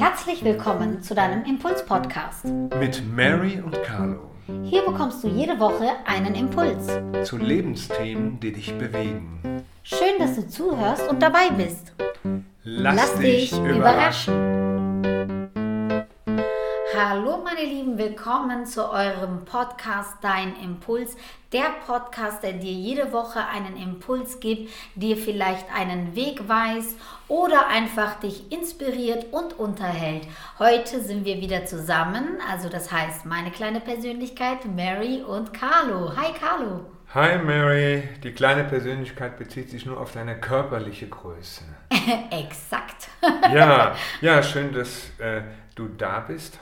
Herzlich willkommen zu deinem Impuls-Podcast. Mit Mary und Carlo. Hier bekommst du jede Woche einen Impuls. Zu Lebensthemen, die dich bewegen. Schön, dass du zuhörst und dabei bist. Lass, Lass dich überraschen. überraschen. Hallo meine Lieben, willkommen zu eurem Podcast Dein Impuls. Der Podcast, der dir jede Woche einen Impuls gibt, dir vielleicht einen Weg weist oder einfach dich inspiriert und unterhält. Heute sind wir wieder zusammen, also das heißt meine kleine Persönlichkeit Mary und Carlo. Hi Carlo. Hi Mary, die kleine Persönlichkeit bezieht sich nur auf deine körperliche Größe. Exakt. ja, ja, schön, dass äh, du da bist.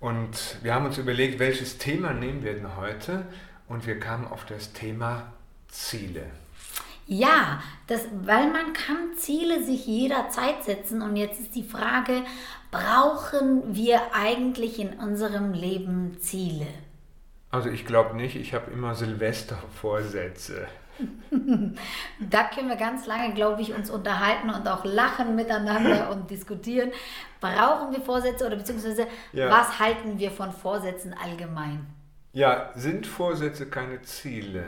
Und wir haben uns überlegt, welches Thema nehmen wir denn heute? Und wir kamen auf das Thema Ziele. Ja, das, weil man kann Ziele sich jederzeit setzen. Und jetzt ist die Frage, brauchen wir eigentlich in unserem Leben Ziele? Also ich glaube nicht, ich habe immer Silvestervorsätze. da können wir ganz lange, glaube ich, uns unterhalten und auch lachen miteinander und diskutieren. Brauchen wir Vorsätze oder beziehungsweise ja. was halten wir von Vorsätzen allgemein? Ja, sind Vorsätze keine Ziele?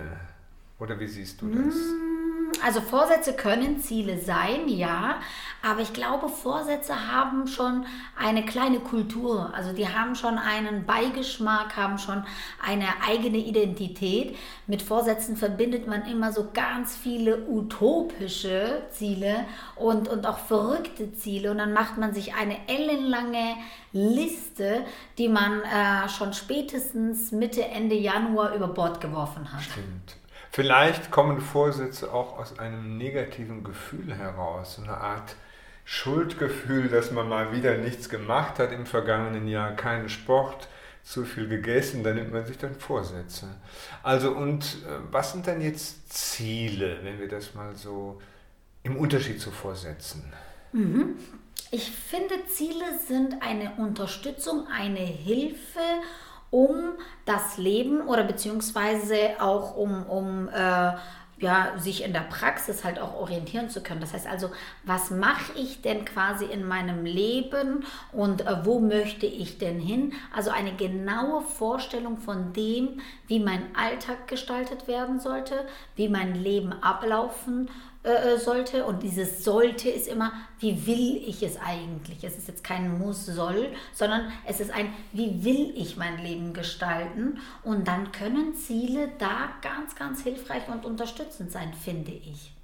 Oder wie siehst du das? Mm also Vorsätze können Ziele sein, ja, aber ich glaube, Vorsätze haben schon eine kleine Kultur. Also die haben schon einen Beigeschmack, haben schon eine eigene Identität. Mit Vorsätzen verbindet man immer so ganz viele utopische Ziele und, und auch verrückte Ziele. Und dann macht man sich eine ellenlange Liste, die man äh, schon spätestens Mitte, Ende Januar über Bord geworfen hat. Stimmt. Vielleicht kommen Vorsätze auch aus einem negativen Gefühl heraus, so eine Art Schuldgefühl, dass man mal wieder nichts gemacht hat im vergangenen Jahr, keinen Sport, zu viel gegessen, dann nimmt man sich dann Vorsätze. Also und äh, was sind denn jetzt Ziele, wenn wir das mal so im Unterschied zu Vorsätzen? Mhm. Ich finde, Ziele sind eine Unterstützung, eine Hilfe um das Leben oder beziehungsweise auch um, um äh, ja, sich in der Praxis halt auch orientieren zu können. Das heißt also, was mache ich denn quasi in meinem Leben und äh, wo möchte ich denn hin? Also eine genaue Vorstellung von dem, wie mein Alltag gestaltet werden sollte, wie mein Leben ablaufen äh, äh, sollte. Und dieses sollte ist immer, wie will ich es eigentlich? Es ist jetzt kein muss, soll, sondern es ist ein, wie will ich mein Leben gestalten? Und dann können Ziele da ganz, ganz hilfreich und unterstützend sein, finde ich.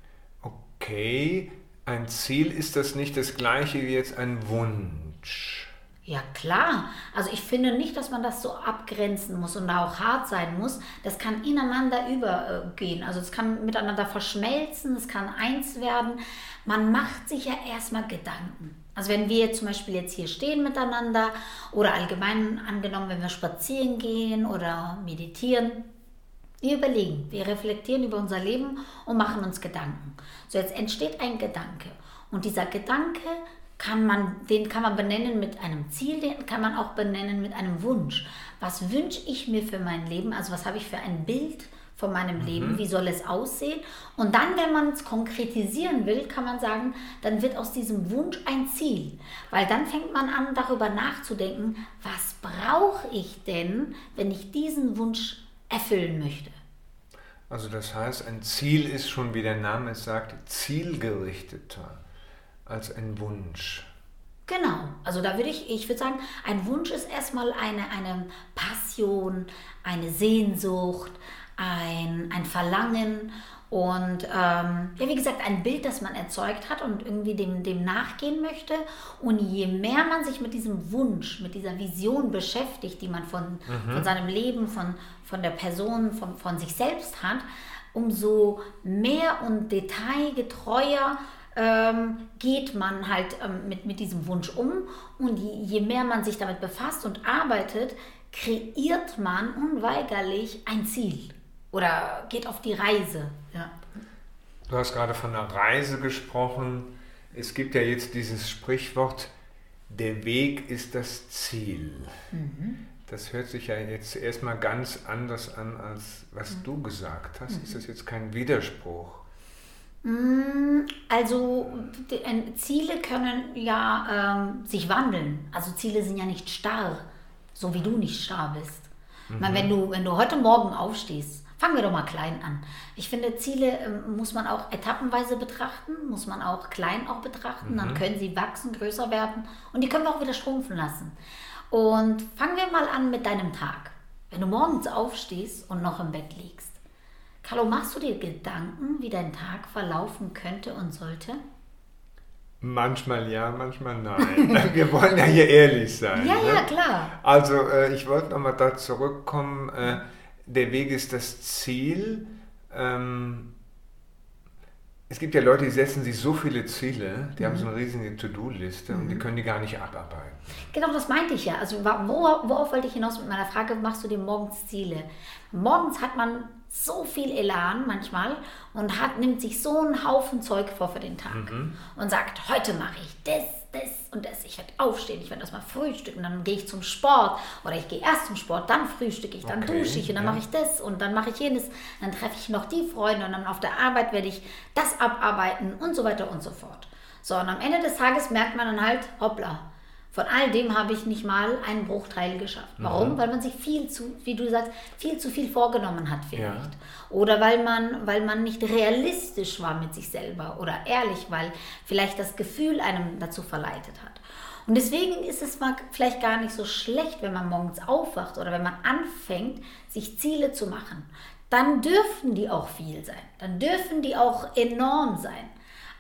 Okay, ein Ziel ist das nicht das gleiche wie jetzt ein Wunsch. Ja klar, also ich finde nicht, dass man das so abgrenzen muss und da auch hart sein muss. Das kann ineinander übergehen, also es kann miteinander verschmelzen, es kann eins werden. Man macht sich ja erstmal Gedanken. Also wenn wir zum Beispiel jetzt hier stehen miteinander oder allgemein angenommen, wenn wir spazieren gehen oder meditieren, wir überlegen, wir reflektieren über unser Leben und machen uns Gedanken. So jetzt entsteht ein Gedanke und dieser Gedanke kann man, den kann man benennen mit einem Ziel, den kann man auch benennen mit einem Wunsch. Was wünsche ich mir für mein Leben? Also was habe ich für ein Bild von meinem mhm. Leben? Wie soll es aussehen? Und dann, wenn man es konkretisieren will, kann man sagen, dann wird aus diesem Wunsch ein Ziel. Weil dann fängt man an, darüber nachzudenken, was brauche ich denn, wenn ich diesen Wunsch erfüllen möchte? Also das heißt, ein Ziel ist schon, wie der Name es sagt, zielgerichteter als ein Wunsch. Genau, also da würde ich, ich würde sagen, ein Wunsch ist erstmal eine, eine Passion, eine Sehnsucht, ein, ein Verlangen und ähm, ja, wie gesagt, ein Bild, das man erzeugt hat und irgendwie dem, dem nachgehen möchte. Und je mehr man sich mit diesem Wunsch, mit dieser Vision beschäftigt, die man von, mhm. von seinem Leben, von, von der Person, von, von sich selbst hat, umso mehr und detailgetreuer ähm, geht man halt ähm, mit, mit diesem Wunsch um und je, je mehr man sich damit befasst und arbeitet, kreiert man unweigerlich ein Ziel oder geht auf die Reise. Ja. Du hast gerade von einer Reise gesprochen. Es gibt ja jetzt dieses Sprichwort, der Weg ist das Ziel. Mhm. Das hört sich ja jetzt erstmal ganz anders an, als was mhm. du gesagt hast. Mhm. Ist das jetzt kein Widerspruch? Mm, also Ziele können ja ähm, sich wandeln. Also Ziele sind ja nicht starr, so wie du nicht starr bist. Mhm. Meine, wenn, du, wenn du heute Morgen aufstehst, fangen wir doch mal klein an. Ich finde, Ziele ähm, muss man auch etappenweise betrachten, muss man auch klein auch betrachten. Mhm. Dann können sie wachsen, größer werden und die können wir auch wieder schrumpfen lassen. Und fangen wir mal an mit deinem Tag. Wenn du morgens aufstehst und noch im Bett liegst, Carlo, machst du dir Gedanken, wie dein Tag verlaufen könnte und sollte? Manchmal ja, manchmal nein. Wir wollen ja hier ehrlich sein. Ja, ne? ja, klar. Also äh, ich wollte nochmal da zurückkommen. Äh, der Weg ist das Ziel. Ähm, es gibt ja Leute, die setzen sich so viele Ziele, die mhm. haben so eine riesige To-Do-Liste mhm. und die mhm. können die gar nicht abarbeiten. Genau, das meinte ich ja. Also worauf wollte ich hinaus mit meiner Frage, machst du dir morgens Ziele? Morgens hat man so viel Elan manchmal und hat, nimmt sich so einen Haufen Zeug vor für den Tag mhm. und sagt, heute mache ich das, das und das. Ich werde aufstehen, ich werde erstmal frühstücken, dann gehe ich zum Sport oder ich gehe erst zum Sport, dann frühstücke ich, dann okay, dusche ich und dann ja. mache ich das und dann mache ich jenes. Dann treffe ich noch die Freunde und dann auf der Arbeit werde ich das abarbeiten und so weiter und so fort. So, und am Ende des Tages merkt man dann halt, hoppla, von all dem habe ich nicht mal einen Bruchteil geschafft. Warum? Mhm. Weil man sich viel zu, wie du sagst, viel zu viel vorgenommen hat vielleicht. Ja. Oder weil man, weil man nicht realistisch war mit sich selber oder ehrlich, weil vielleicht das Gefühl einem dazu verleitet hat. Und deswegen ist es mal vielleicht gar nicht so schlecht, wenn man morgens aufwacht oder wenn man anfängt, sich Ziele zu machen. Dann dürfen die auch viel sein. Dann dürfen die auch enorm sein.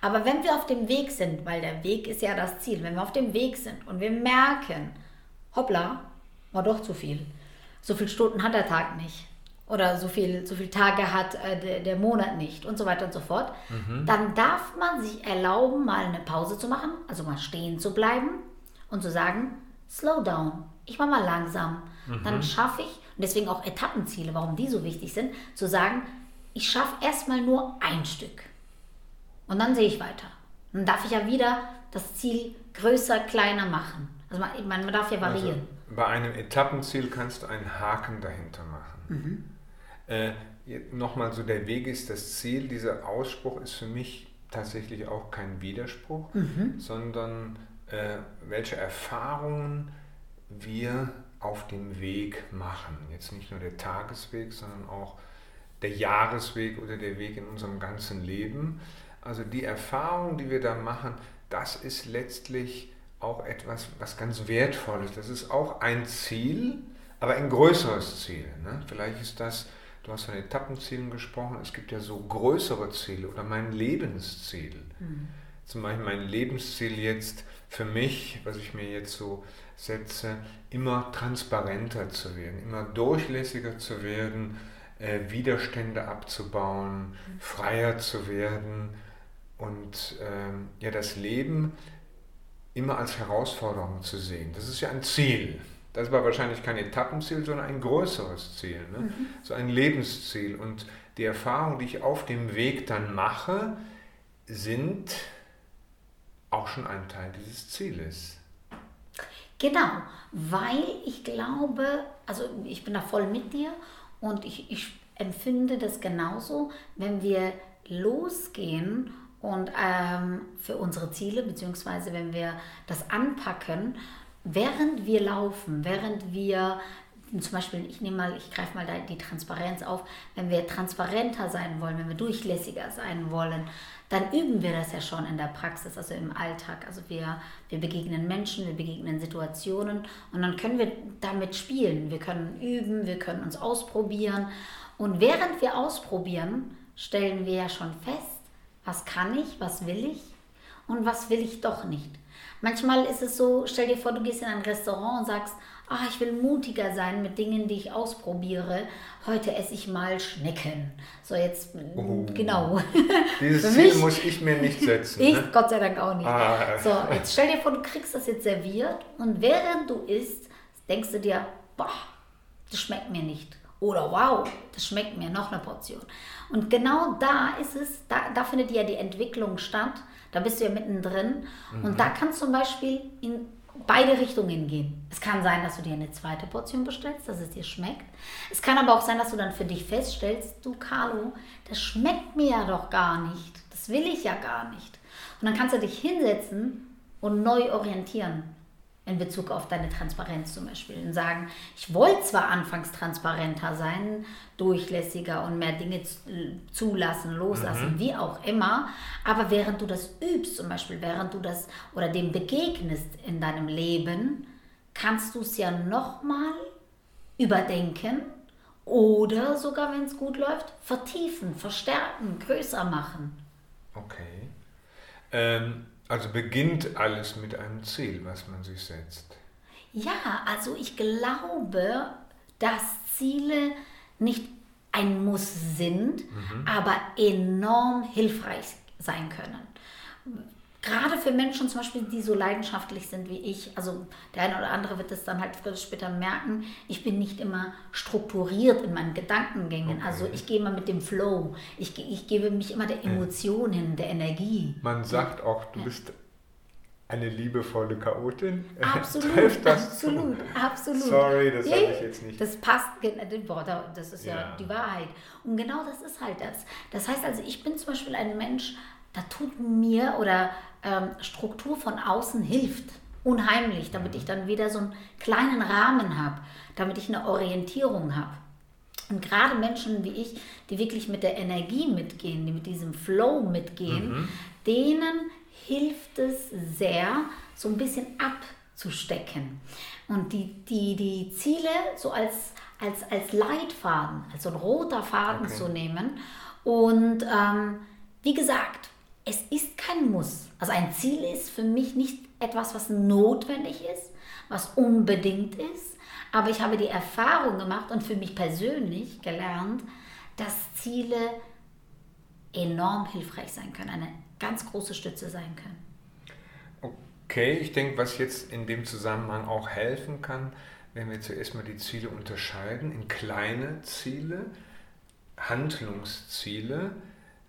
Aber wenn wir auf dem Weg sind, weil der Weg ist ja das Ziel, wenn wir auf dem Weg sind und wir merken, hoppla, war doch zu viel. So viele Stunden hat der Tag nicht. Oder so viele so viel Tage hat äh, der, der, Monat nicht und so weiter und so fort. Mhm. Dann darf man sich erlauben, mal eine Pause zu machen, also mal stehen zu bleiben und zu sagen, slow down, ich mache mal langsam. Mhm. Dann schaffe ich, und deswegen auch Etappenziele, warum die so wichtig sind, zu sagen, ich schaffe erstmal nur ein Stück. Und dann sehe ich weiter. Dann darf ich ja wieder das Ziel größer, kleiner machen. Also man, man darf ja also variieren. Also bei einem Etappenziel kannst du einen Haken dahinter machen. Mhm. Äh, Nochmal so, der Weg ist das Ziel. Dieser Ausspruch ist für mich tatsächlich auch kein Widerspruch, mhm. sondern äh, welche Erfahrungen wir auf dem Weg machen. Jetzt nicht nur der Tagesweg, sondern auch der Jahresweg oder der Weg in unserem ganzen Leben. Also die Erfahrung, die wir da machen, das ist letztlich auch etwas, was ganz wertvoll ist. Das ist auch ein Ziel, aber ein größeres Ziel. Ne? Vielleicht ist das, du hast von Etappenzielen gesprochen, es gibt ja so größere Ziele oder mein Lebensziel. Mhm. Zum Beispiel mein Lebensziel jetzt für mich, was ich mir jetzt so setze, immer transparenter zu werden, immer durchlässiger zu werden, äh, Widerstände abzubauen, mhm. freier zu werden und ähm, ja, das Leben immer als Herausforderung zu sehen. Das ist ja ein Ziel. Das war wahrscheinlich kein Etappenziel, sondern ein größeres Ziel, ne? Mhm. so ein Lebensziel. Und die Erfahrungen, die ich auf dem Weg dann mache, sind auch schon ein Teil dieses Zieles. Genau, weil ich glaube, also ich bin da voll mit dir und ich, ich empfinde das genauso, wenn wir losgehen und ähm, für unsere Ziele, beziehungsweise wenn wir das anpacken, während wir laufen, während wir zum Beispiel, ich nehme mal, ich greife mal die Transparenz auf, wenn wir transparenter sein wollen, wenn wir durchlässiger sein wollen, dann üben wir das ja schon in der Praxis, also im Alltag. Also wir, wir begegnen Menschen, wir begegnen Situationen und dann können wir damit spielen. Wir können üben, wir können uns ausprobieren. Und während wir ausprobieren, stellen wir ja schon fest, was kann ich, was will ich und was will ich doch nicht. Manchmal ist es so, stell dir vor, du gehst in ein Restaurant und sagst, ah, ich will mutiger sein mit Dingen, die ich ausprobiere. Heute esse ich mal Schnecken. So jetzt, oh. genau. Dieses Ziel muss ich mir nicht setzen. ich, ne? Gott sei Dank auch nicht. Ah. So, jetzt stell dir vor, du kriegst das jetzt serviert und während du isst, denkst du dir, boah, das schmeckt mir nicht. Oder wow, das schmeckt mir, noch eine Portion. Und genau da ist es, da, da findet ja die Entwicklung statt. Da bist du ja mittendrin. Mhm. Und da kann zum Beispiel in beide Richtungen gehen. Es kann sein, dass du dir eine zweite Portion bestellst, dass es dir schmeckt. Es kann aber auch sein, dass du dann für dich feststellst, du Carlo, das schmeckt mir ja doch gar nicht. Das Das will ich ja gar nicht. Und dann kannst du dich hinsetzen und neu orientieren in Bezug auf deine Transparenz zum Beispiel und sagen, ich wollte zwar anfangs transparenter sein, durchlässiger und mehr Dinge zulassen, loslassen, mhm. wie auch immer, aber während du das übst, zum Beispiel während du das oder dem begegnest in deinem Leben, kannst du es ja nochmal überdenken oder sogar, wenn es gut läuft, vertiefen, verstärken, größer machen. Okay. Ähm also beginnt alles mit einem Ziel, was man sich setzt. Ja, also ich glaube, dass Ziele nicht ein Muss sind, mhm. aber enorm hilfreich sein können gerade für Menschen zum Beispiel, die so leidenschaftlich sind wie ich, also der eine oder andere wird es dann halt früher oder später merken, ich bin nicht immer strukturiert in meinen Gedankengängen. Okay. Also ich gehe immer mit dem Flow. Ich, ich gebe mich immer der Emotion hin, der Energie. Man sagt auch, du ja. bist eine liebevolle Chaotin. Absolut, das absolut, zu? absolut. Sorry, das sage ich jetzt nicht. Das passt, das ist ja. ja die Wahrheit. Und genau das ist halt das. Das heißt also, ich bin zum Beispiel ein Mensch, da tut mir oder ähm, Struktur von außen hilft. Unheimlich, damit ich dann wieder so einen kleinen Rahmen habe, damit ich eine Orientierung habe. Und gerade Menschen wie ich, die wirklich mit der Energie mitgehen, die mit diesem Flow mitgehen, mhm. denen hilft es sehr, so ein bisschen abzustecken. Und die, die, die Ziele so als, als, als Leitfaden, als so ein roter Faden okay. zu nehmen. Und ähm, wie gesagt, es ist kein Muss. Also ein Ziel ist für mich nicht etwas, was notwendig ist, was unbedingt ist. Aber ich habe die Erfahrung gemacht und für mich persönlich gelernt, dass Ziele enorm hilfreich sein können, eine ganz große Stütze sein können. Okay, ich denke, was jetzt in dem Zusammenhang auch helfen kann, wenn wir zuerst mal die Ziele unterscheiden in kleine Ziele, Handlungsziele,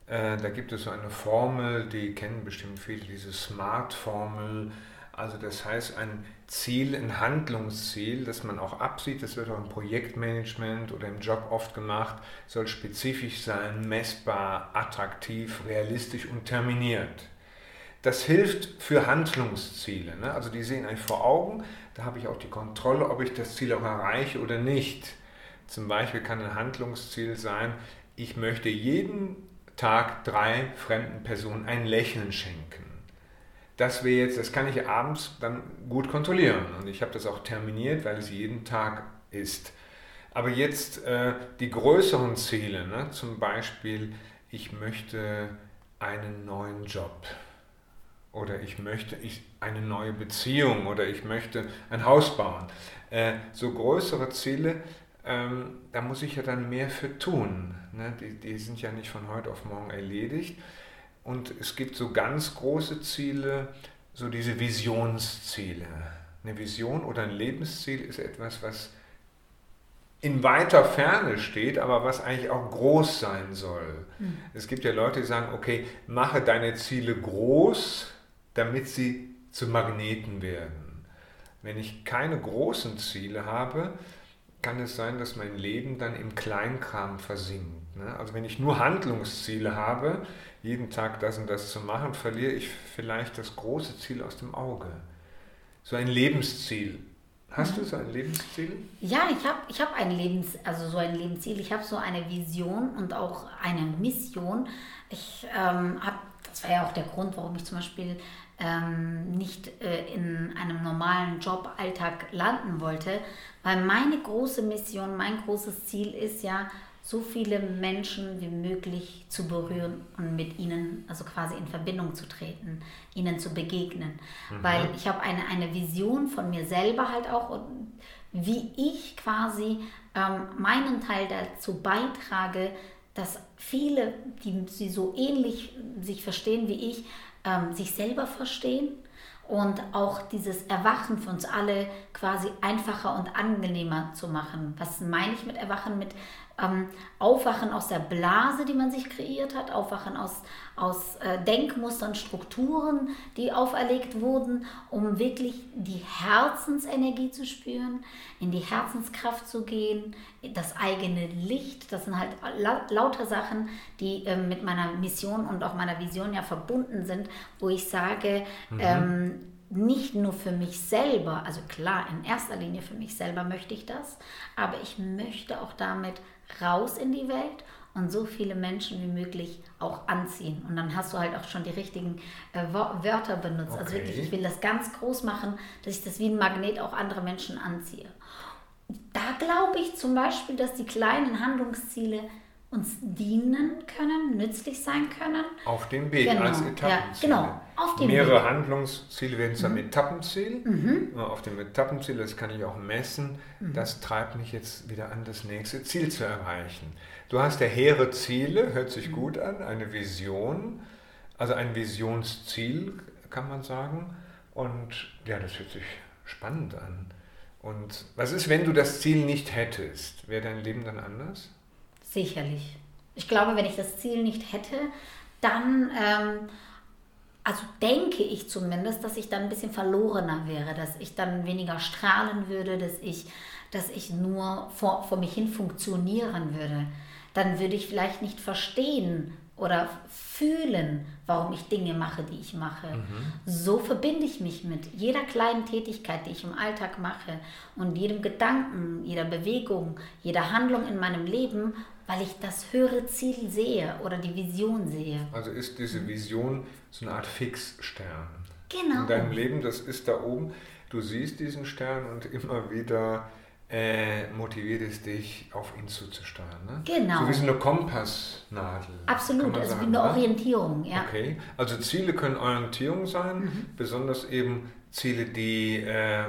äh, da gibt es so eine Formel, die kennen bestimmt viele, diese SMART-Formel. Also das heißt ein Ziel, ein Handlungsziel, das man auch absieht, das wird auch im Projektmanagement oder im Job oft gemacht, soll spezifisch sein, messbar, attraktiv, realistisch und terminiert. Das hilft für Handlungsziele. Ne? Also die sehen eigentlich vor Augen, da habe ich auch die Kontrolle, ob ich das Ziel auch erreiche oder nicht. Zum Beispiel kann ein Handlungsziel sein, ich möchte jeden Tag drei fremden Personen ein Lächeln schenken. Das wäre jetzt, das kann ich abends dann gut kontrollieren und ich habe das auch terminiert, weil es jeden Tag ist. Aber jetzt äh, die größeren Ziele, ne? zum Beispiel, ich möchte einen neuen Job oder ich möchte ich, eine neue Beziehung oder ich möchte ein Haus bauen. Äh, so größere Ziele, ähm, da muss ich ja dann mehr für tun. Ne? Die, die sind ja nicht von heute auf morgen erledigt. Und es gibt so ganz große Ziele, so diese Visionsziele. Eine Vision oder ein Lebensziel ist etwas, was in weiter Ferne steht, aber was eigentlich auch groß sein soll. Mhm. Es gibt ja Leute, die sagen, okay, mache deine Ziele groß, damit sie zu Magneten werden. Wenn ich keine großen Ziele habe, kann es sein, dass mein Leben dann im Kleinkram versinkt. Ne? Also wenn ich nur Handlungsziele habe, jeden Tag das und das zu machen, verliere ich vielleicht das große Ziel aus dem Auge. So ein Lebensziel. Hast du so ein Lebensziel? Ja, ich habe ich hab ein Lebens, also so ein Lebensziel. Ich habe so eine Vision und auch eine Mission. Ich ähm, habe, das war ja auch der Grund, warum ich zum Beispiel ähm, nicht äh, in einem normalen Joballtag landen wollte, weil meine große Mission, mein großes Ziel ist ja, so viele Menschen wie möglich zu berühren und mit ihnen, also quasi in Verbindung zu treten, ihnen zu begegnen. Mhm. Weil ich habe eine, eine Vision von mir selber halt auch und wie ich quasi ähm, meinen Teil dazu beitrage, dass viele, die sie so ähnlich sich verstehen wie ich, ähm, sich selber verstehen und auch dieses Erwachen für uns alle quasi einfacher und angenehmer zu machen. Was meine ich mit Erwachen? Mit ähm, Aufwachen aus der Blase, die man sich kreiert hat, Aufwachen aus, aus äh, Denkmustern, Strukturen, die auferlegt wurden, um wirklich die Herzensenergie zu spüren, in die Herzenskraft zu gehen, das eigene Licht. Das sind halt la lauter Sachen, die äh, mit meiner Mission und auch meiner Vision ja verbunden sind, wo ich sage, mhm. ähm, nicht nur für mich selber, also klar, in erster Linie für mich selber möchte ich das, aber ich möchte auch damit raus in die Welt und so viele Menschen wie möglich auch anziehen. Und dann hast du halt auch schon die richtigen äh, Wörter benutzt. Also okay. Also wirklich, ich will das ganz groß machen, dass ich das wie ein Magnet auch andere Menschen anziehe. Da glaube ich zum Beispiel, dass die kleinen Handlungsziele uns dienen können, nützlich sein können. Auf dem Weg genau. als Etappenziel. Ja, genau, Mehrere Weg. Handlungsziele werden zum mhm. Etappenziel. Mhm. Auf dem Etappenziel, das kann ich auch messen, mhm. das treibt mich jetzt wieder an, das nächste Ziel zu erreichen. Du hast ja hehre Ziele, hört sich mhm. gut an, eine Vision, also ein Visionsziel, kann man sagen. Und ja, das hört sich spannend an. Und was ist, wenn du das Ziel nicht hättest? Wäre dein Leben dann anders? Sicherlich. Ich glaube, wenn ich das Ziel nicht hätte, dann, ähm, also denke ich zumindest, dass ich dann ein bisschen verlorener wäre, dass ich dann weniger strahlen würde, dass ich, dass ich nur vor, vor mich hin funktionieren würde. Dann würde ich vielleicht nicht verstehen, oder fühlen, warum ich Dinge mache, die ich mache. Mhm. So verbinde ich mich mit jeder kleinen Tätigkeit, die ich im Alltag mache und jedem Gedanken, jeder Bewegung, jeder Handlung in meinem Leben, weil ich das höhere Ziel sehe oder die Vision sehe. Also ist diese Vision so eine Art Fixstern. Genau. In deinem Leben, das ist da oben. Du siehst diesen Stern und immer wieder äh, motiviert es dich, auf ihn zuzusteuern. Ne? Genau. So wie so eine Kompassnadel. Absolut, also sagen, wie eine ne? Orientierung. Ja. Okay, also Ziele können Orientierung sein, mhm. besonders eben Ziele, die äh,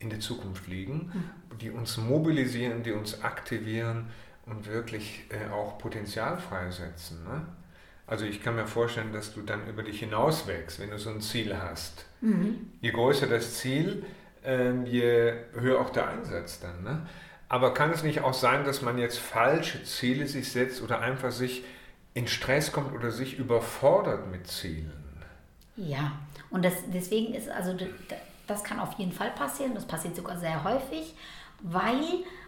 in der Zukunft liegen, mhm. die uns mobilisieren, die uns aktivieren und wirklich äh, auch Potenzial freisetzen. Ne? Also ich kann mir vorstellen, dass du dann über dich hinaus wächst, wenn du so ein Ziel hast. Mhm. Je größer das Ziel, ähm, je höher auch der Einsatz dann. Ne? Aber kann es nicht auch sein, dass man jetzt falsche Ziele sich setzt oder einfach sich in Stress kommt oder sich überfordert mit Zielen? Ja, und das, deswegen ist also das kann auf jeden Fall passieren, das passiert sogar sehr häufig, weil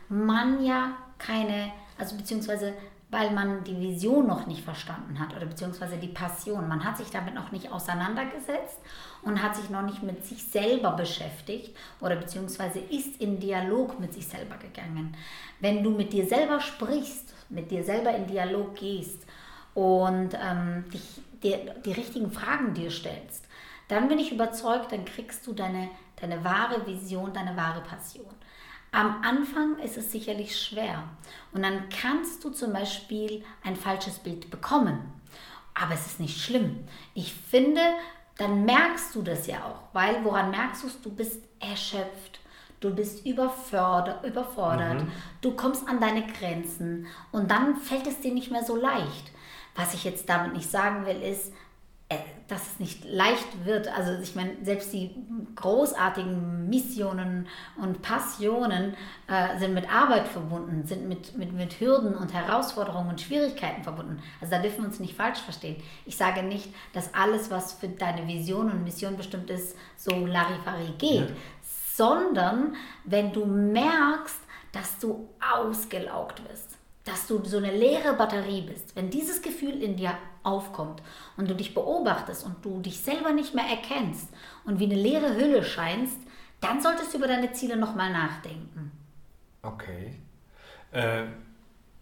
man ja keine, also beziehungsweise weil man die Vision noch nicht verstanden hat oder beziehungsweise die Passion. Man hat sich damit noch nicht auseinandergesetzt und hat sich noch nicht mit sich selber beschäftigt oder beziehungsweise ist in Dialog mit sich selber gegangen. Wenn du mit dir selber sprichst, mit dir selber in Dialog gehst und ähm, dich, dir, die richtigen Fragen dir stellst, dann bin ich überzeugt, dann kriegst du deine, deine wahre Vision, deine wahre Passion. Am Anfang ist es sicherlich schwer und dann kannst du zum Beispiel ein falsches Bild bekommen. Aber es ist nicht schlimm. Ich finde, dann merkst du das ja auch, weil woran merkst du es? Du bist erschöpft, du bist überfordert, überfordert mhm. du kommst an deine Grenzen und dann fällt es dir nicht mehr so leicht. Was ich jetzt damit nicht sagen will, ist, dass es nicht leicht wird. Also ich meine, selbst die großartigen Missionen und Passionen äh, sind mit Arbeit verbunden, sind mit, mit, mit Hürden und Herausforderungen und Schwierigkeiten verbunden. Also da dürfen wir uns nicht falsch verstehen. Ich sage nicht, dass alles, was für deine Vision und Mission bestimmt ist, so Larifari geht, ja. sondern wenn du merkst, dass du ausgelaugt wirst, dass du so eine leere Batterie bist, wenn dieses Gefühl in dir aufkommt und du dich beobachtest und du dich selber nicht mehr erkennst und wie eine leere Hülle scheinst, dann solltest du über deine Ziele nochmal nachdenken. Okay. Äh,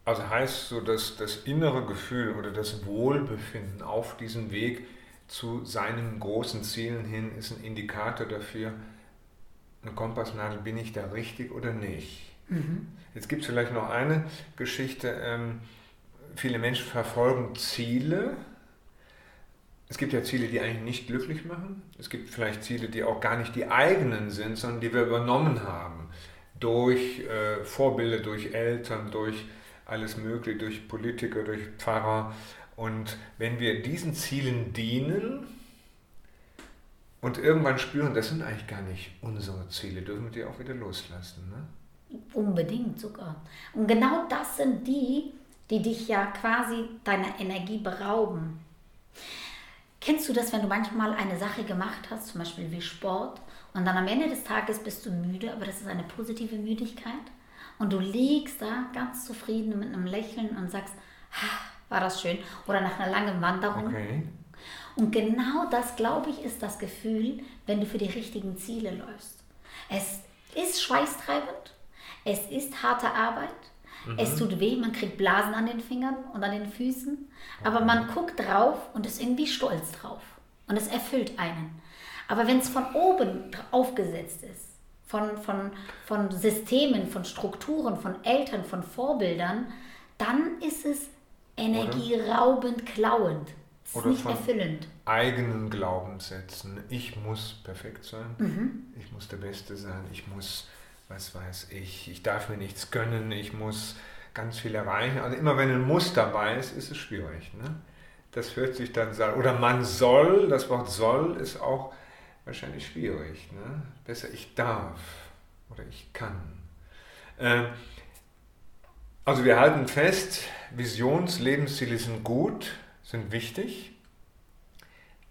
also heißt so, dass das innere Gefühl oder das Wohlbefinden auf diesem Weg zu seinen großen Zielen hin ist ein Indikator dafür, eine Kompassnadel, bin ich da richtig oder nicht? Mhm. Jetzt gibt es vielleicht noch eine Geschichte. Ähm, viele Menschen verfolgen Ziele. Es gibt ja Ziele, die eigentlich nicht glücklich machen. Es gibt vielleicht Ziele, die auch gar nicht die eigenen sind, sondern die wir übernommen haben. Durch äh, Vorbilder, durch Eltern, durch alles Mögliche, durch Politiker, durch Pfarrer. Und wenn wir diesen Zielen dienen und irgendwann spüren, das sind eigentlich gar nicht unsere Ziele, dürfen wir die auch wieder loslassen. Ne? Unbedingt sogar. Und genau das sind die, die dich ja quasi deiner Energie berauben. Kennst du das, wenn du manchmal eine Sache gemacht hast, zum Beispiel wie Sport, und dann am Ende des Tages bist du müde, aber das ist eine positive Müdigkeit? Und du liegst da ganz zufrieden mit einem Lächeln und sagst, war das schön? Oder nach einer langen Wanderung. Okay. Und genau das, glaube ich, ist das Gefühl, wenn du für die richtigen Ziele läufst. Es ist schweißtreibend, es ist harte Arbeit, mhm. es tut weh, man kriegt Blasen an den Fingern und an den Füßen, okay. aber man guckt drauf und ist irgendwie stolz drauf. Und es erfüllt einen. Aber wenn es von oben aufgesetzt ist, von, von, von Systemen, von Strukturen, von Eltern, von Vorbildern, dann ist es energieraubend, klauend. Ist Oder nicht erfüllend. Eigenen Glaubenssätzen. Ich muss perfekt sein. Mhm. Ich muss der Beste sein. Ich muss, was weiß ich, ich darf mir nichts gönnen. Ich muss ganz viel erreichen. Also immer wenn ein Muss dabei ist, ist es schwierig. Ne? Das hört sich dann, oder man soll, das Wort soll ist auch wahrscheinlich schwierig. Ne? Besser ich darf oder ich kann. Äh, also wir halten fest, Visions-, Lebensziele sind gut, sind wichtig,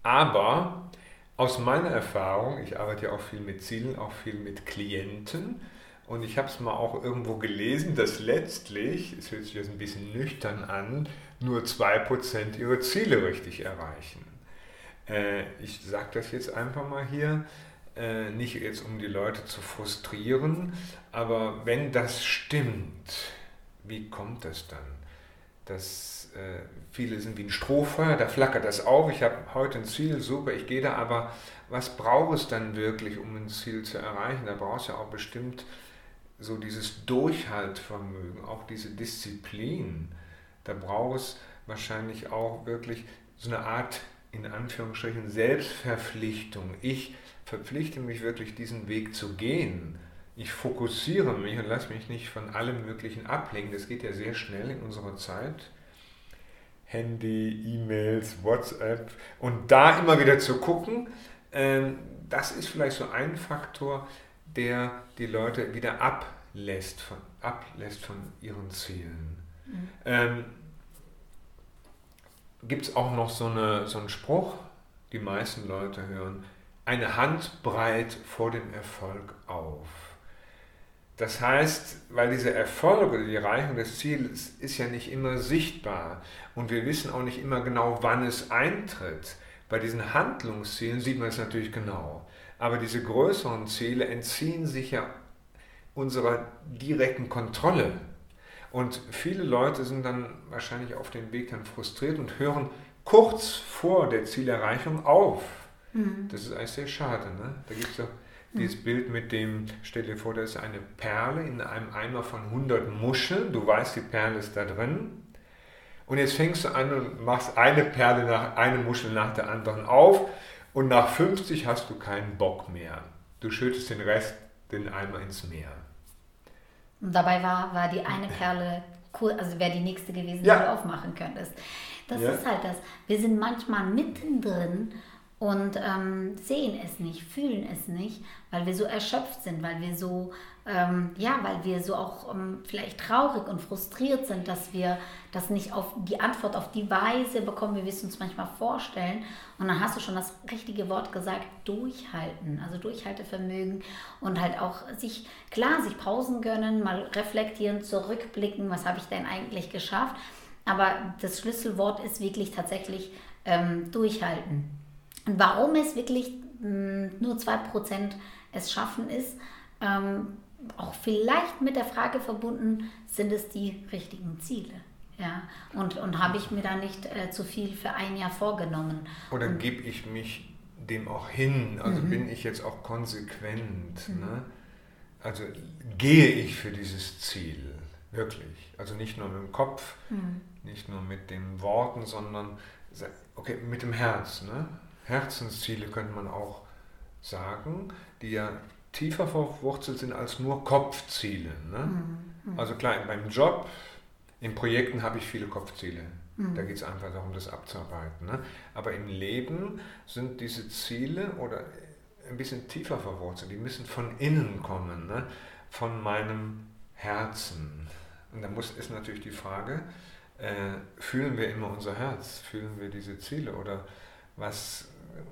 aber aus meiner Erfahrung, ich arbeite ja auch viel mit Zielen, auch viel mit Klienten, und ich habe es mal auch irgendwo gelesen, dass letztlich, es hört sich jetzt ein bisschen nüchtern an, nur 2% ihre Ziele richtig erreichen. Äh, ich sage das jetzt einfach mal hier, äh, nicht jetzt um die Leute zu frustrieren, aber wenn das stimmt, wie kommt das dann? Dass äh, viele sind wie ein Strohfeuer, da flackert das auf, ich habe heute ein Ziel, super, ich gehe da, aber was braucht es dann wirklich, um ein Ziel zu erreichen? Da brauchst du ja auch bestimmt so dieses Durchhaltvermögen, auch diese Disziplin. Da braucht es wahrscheinlich auch wirklich so eine Art in Anführungsstrichen Selbstverpflichtung. Ich verpflichte mich wirklich, diesen Weg zu gehen. Ich fokussiere mich und lasse mich nicht von allem Möglichen ablenken. Das geht ja sehr schnell in unserer Zeit. Handy, E-Mails, WhatsApp und da immer wieder zu gucken, ähm, das ist vielleicht so ein Faktor, der die Leute wieder ablässt von, ablässt von ihren Zielen. Mhm. Ähm, gibt es auch noch so, eine, so einen Spruch, die meisten Leute hören, eine Handbreit vor dem Erfolg auf. Das heißt, weil dieser Erfolg oder die Erreichung des Ziels ist ja nicht immer sichtbar und wir wissen auch nicht immer genau, wann es eintritt. Bei diesen Handlungszielen sieht man es natürlich genau. Aber diese größeren Ziele entziehen sich ja unserer direkten Kontrolle. Und viele Leute sind dann wahrscheinlich auf dem Weg dann frustriert und hören kurz vor der Zielerreichung auf. Mhm. Das ist eigentlich sehr schade. Ne? Da gibt es ja dieses mhm. Bild mit dem, stell dir vor, da ist eine Perle in einem Eimer von 100 Muscheln. Du weißt, die Perle ist da drin. Und jetzt fängst du an und machst eine Perle nach, eine Muschel nach der anderen auf. Und nach 50 hast du keinen Bock mehr. Du schüttest den Rest, den Eimer ins Meer. Und dabei war, war die eine Perle cool, also wäre die nächste gewesen, ja. die du aufmachen könntest. Das ja. ist halt das. Wir sind manchmal mittendrin und ähm, sehen es nicht, fühlen es nicht, weil wir so erschöpft sind, weil wir so, ähm, ja, weil wir so auch ähm, vielleicht traurig und frustriert sind, dass wir das nicht auf die Antwort auf die Weise bekommen, wie wir es uns manchmal vorstellen. Und dann hast du schon das richtige Wort gesagt, durchhalten, also Durchhaltevermögen und halt auch sich, klar, sich Pausen gönnen, mal reflektieren, zurückblicken, was habe ich denn eigentlich geschafft. Aber das Schlüsselwort ist wirklich tatsächlich ähm, durchhalten. Und warum es wirklich mh, hm, nur 2% es schaffen ist, ähm, auch vielleicht mit der Frage verbunden, sind es die richtigen Ziele? Ja, und, und habe ich mir da nicht äh, zu viel für ein Jahr vorgenommen? Oder gebe ich mich dem auch hin? Also mhm. bin ich jetzt auch konsequent? Mhm. Ne? Also gehe ich für dieses Ziel wirklich? Also nicht nur mit dem Kopf, mhm. nicht nur mit den Worten, sondern okay, mit dem Herz. Ne? Herzensziele könnte man auch sagen, die ja tiefer verwurzelt sind als nur Kopfziele. Ne? Mhm. Also klar, beim Job, in Projekten habe ich viele Kopfziele. Mhm. Da geht es einfach darum, das abzuarbeiten. Ne? Aber im Leben sind diese Ziele oder ein bisschen tiefer verwurzelt. Die müssen von innen kommen. Ne? von meinem Herzen. Und da muss, ist natürlich die Frage, äh, fühlen wir immer unser Herz? Fühlen wir diese Ziele? Oder was,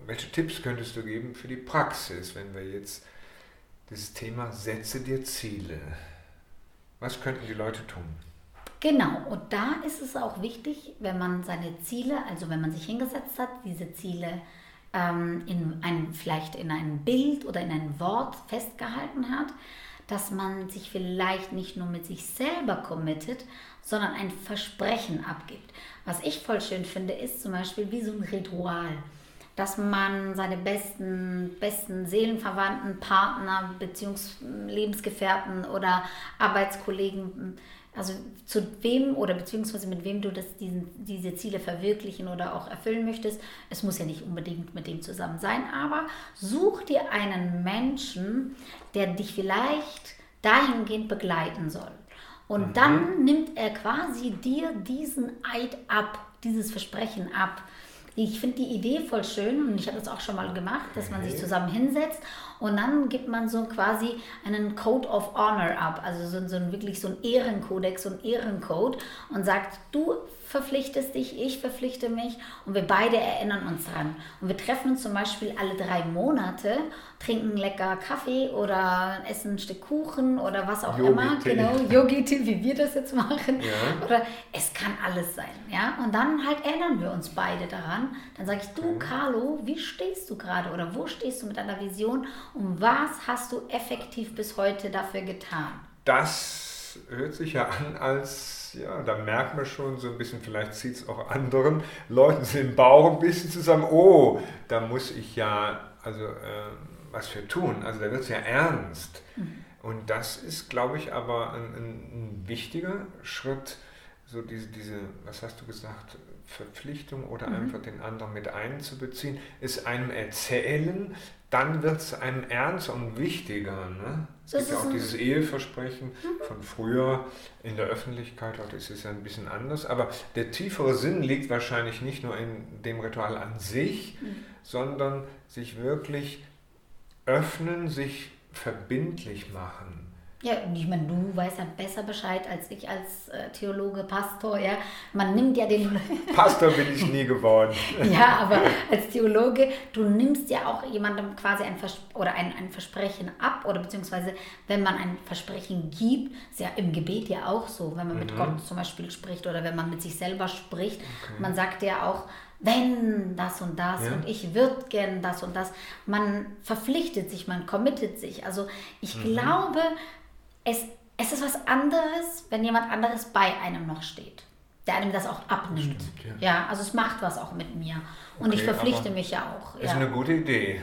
welche Tipps könntest du geben für die Praxis, wenn wir jetzt das Thema Setze dir Ziele? Was könnten die Leute tun? Genau, und da ist es auch wichtig, wenn man seine Ziele, also wenn man sich hingesetzt hat, diese Ziele ähm, in einem, vielleicht in einem Bild oder in einem Wort festgehalten hat, dass man sich vielleicht nicht nur mit sich selber committet, sondern ein Versprechen abgibt. Was ich voll schön finde, ist zum Beispiel wie so ein Ritual, dass man seine besten, besten Seelenverwandten, Partner, Beziehungs-, Lebensgefährten oder Arbeitskollegen also zu wem oder beziehungsweise mit wem du das, diesen, diese Ziele verwirklichen oder auch erfüllen möchtest. Es muss ja nicht unbedingt mit dem zusammen sein, aber such dir einen Menschen, der dich vielleicht dahingehend begleiten soll. Und mhm. dann nimmt er quasi dir diesen Eid ab, dieses Versprechen ab. Ich finde die Idee voll schön und ich habe das auch schon mal gemacht, dass man sich zusammen hinsetzt und dann gibt man so quasi einen Code of Honor ab, also so, so ein, wirklich so ein Ehrenkodex, so ein Ehrencode und sagt, du verpflichtest dich, ich verpflichte mich und wir beide erinnern uns dran. Und wir treffen uns zum Beispiel alle drei Monate, trinken lecker Kaffee oder essen ein Stück Kuchen oder was auch Yogi immer. Tee. Genau, Yogi-Tee, wie wir das jetzt machen. Ja. Oder es kann alles sein. Ja? Und dann halt erinnern wir uns beide daran. Dann sage ich, du Carlo, wie stehst du gerade oder wo stehst du mit deiner Vision und was hast du effektiv bis heute dafür getan? Das hört sich ja an als ja, da merkt man schon so ein bisschen, vielleicht zieht es auch anderen Leuten den Bauch ein bisschen zusammen, oh, da muss ich ja also äh, was für tun. Also da wird es ja ernst. Mhm. Und das ist, glaube ich, aber ein, ein, ein, wichtiger Schritt, so diese, diese, was hast du gesagt, Verpflichtung oder mhm. einfach den anderen mit einzubeziehen, ist einem erzählen, dann wird es einem ernster und wichtiger. Ne? Es gibt ja auch dieses Eheversprechen mhm. von früher in der Öffentlichkeit, heute ist es ja ein bisschen anders, aber der tiefere Sinn liegt wahrscheinlich nicht nur in dem Ritual an sich, mhm. sondern sich wirklich öffnen, sich verbindlich machen. Ja, ich meine, du weißt ja besser Bescheid als ich als äh, Theologe, Pastor, ja. Man nimmt ja den... Pastor bin ich nie geworden. ja, aber als Theologe, du nimmst ja auch jemandem quasi ein, Vers oder ein, ein Versprechen ab oder beziehungsweise, wenn man ein Versprechen gibt, ist ja im Gebet ja auch so, wenn man mhm. mit Gott zum Beispiel spricht oder wenn man mit sich selber spricht. Okay. Man sagt ja auch, wenn das und das ja. und ich würde gern das und das. Man verpflichtet sich, man committet sich. Also ich mhm. glaube, es, es ist was anderes, wenn jemand anderes bei einem noch steht, der einem das auch abnimmt. Stimmt, ja. ja. also es macht was auch mit mir. Und okay, ich verpflichte mich ja auch. Ist ja. eine gute Idee.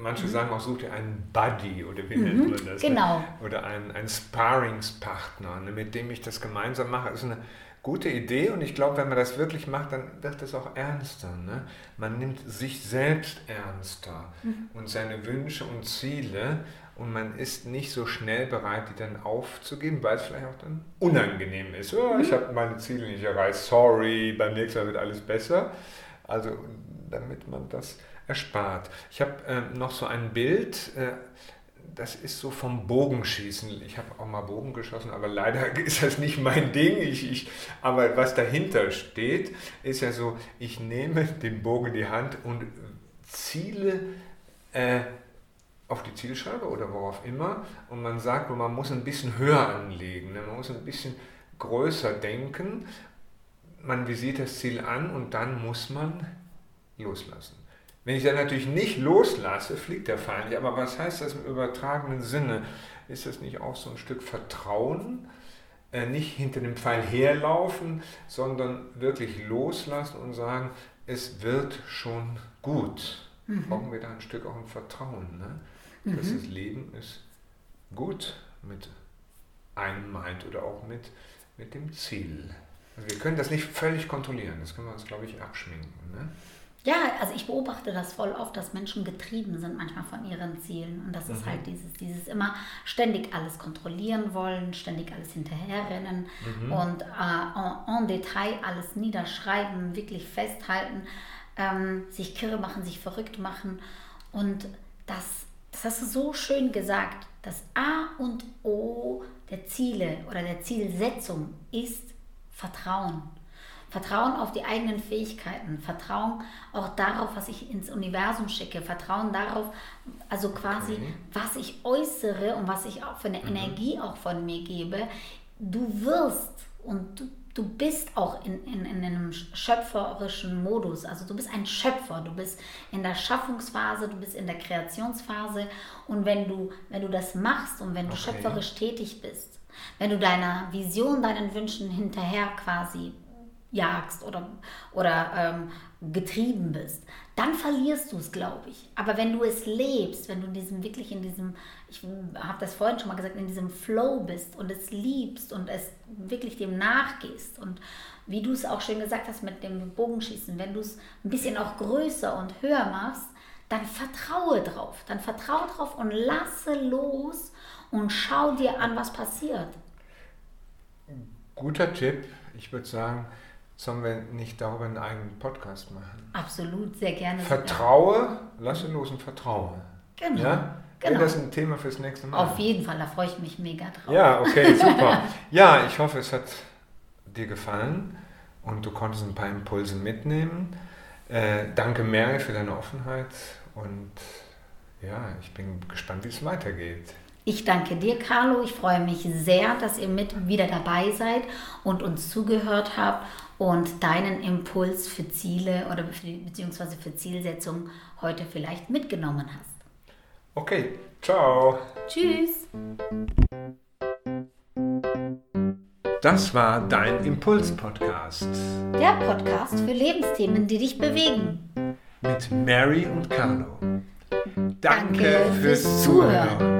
Manche mhm. sagen auch, such dir einen Buddy oder wie mhm, nennt man das? Ne? Genau. Ne? Oder einen, einen Sparringspartner, ne, mit dem ich das gemeinsam mache. Das ist eine gute Idee und ich glaube, wenn man das wirklich macht, dann wird es auch ernster. Ne? Man nimmt sich selbst ernster mhm. und seine Wünsche und Ziele und man ist nicht so schnell bereit, die dann aufzugeben, weil es vielleicht auch dann unangenehm ist. Oh, ich habe meine Ziele nicht erreicht, sorry, beim nächsten Mal wird alles besser. Also damit man das erspart. Ich habe äh, noch so ein Bild, äh, das ist so vom Bogenschießen. Ich habe auch mal Bogen geschossen, aber leider ist das nicht mein Ding. Ich, ich, aber was dahinter steht, ist ja so, ich nehme den Bogen in die Hand und ziele äh, auf die Zielscheibe oder worauf immer und man sagt, man muss ein bisschen höher anlegen, ne? man muss ein bisschen größer denken, man visiert das Ziel an und dann muss man loslassen. Wenn ich dann natürlich nicht loslasse, fliegt der Feind. Aber was heißt das im übertragenen Sinne? Ist das nicht auch so ein Stück Vertrauen? Äh, nicht hinter dem Pfeil herlaufen, sondern wirklich loslassen und sagen, es wird schon gut. Mhm. Brauchen wir da ein Stück auch ein Vertrauen. Ne? Mhm. dass das Leben es gut mit einem meint oder auch mit, mit dem Ziel. Also wir können das nicht völlig kontrollieren, das können wir uns, glaube ich, abschminken. Ne? Ja, also ich beobachte das voll oft, dass Menschen getrieben sind manchmal von ihren Zielen. Und das ist mhm. halt dieses, dieses immer ständig alles kontrollieren wollen, ständig alles hinterherrennen mhm. und äh, en, en, Detail alles niederschreiben, wirklich festhalten, ähm, sich kirre machen, sich verrückt machen. Und das das hast du so schön gesagt, das A und O der Ziele oder der Zielsetzung ist Vertrauen. Vertrauen auf die eigenen Fähigkeiten, Vertrauen auch darauf, was ich ins Universum schicke, Vertrauen darauf, also quasi, okay. was ich äußere und was ich auch für eine mhm. Energie auch von mir gebe. Du wirst und du, du bist auch in, in, in einem schöpferischen Modus. Also du bist ein Schöpfer, du bist in der Schaffungsphase, du bist in der Kreationsphase. Und wenn du, wenn du das machst und wenn du okay. schöpferisch tätig bist, wenn du deiner Vision, deinen Wünschen hinterher quasi jagst oder, oder ähm, getrieben bist, dann verlierst du es, glaube ich. Aber wenn du es lebst, wenn du in diesem wirklich in diesem, ich habe das vorhin schon mal gesagt, in diesem Flow bist und es liebst und es wirklich dem nachgehst und wie du es auch schön gesagt hast mit dem Bogenschießen, wenn du es ein bisschen auch größer und höher machst, dann vertraue drauf, dann vertraue drauf und lasse los und schau dir an, was passiert. Guter Tipp. Ich würde sagen, Sollen wir nicht darüber einen eigenen Podcast machen? Absolut, sehr gerne. Vertraue, lasse los und vertraue. Genau. Ja? Genau. Wäre das ein Thema fürs nächste Mal? Auf jeden Fall, da freue ich mich mega drauf. Ja, okay, super. ja, ich hoffe, es hat dir gefallen und du konntest ein paar Impulse mitnehmen. Äh, danke, Mary, für deine Offenheit und ja, ich bin gespannt, wie es weitergeht. Ich danke dir, Carlo. Ich freue mich sehr, dass ihr mit wieder dabei seid und uns zugehört habt und deinen Impuls für Ziele oder für, beziehungsweise für Zielsetzungen heute vielleicht mitgenommen hast. Okay, ciao. Tschüss. Das war dein Impuls-Podcast. Der Podcast für Lebensthemen, die dich bewegen. Mit Mary und Carlo. Danke, Danke fürs, fürs Zuhören.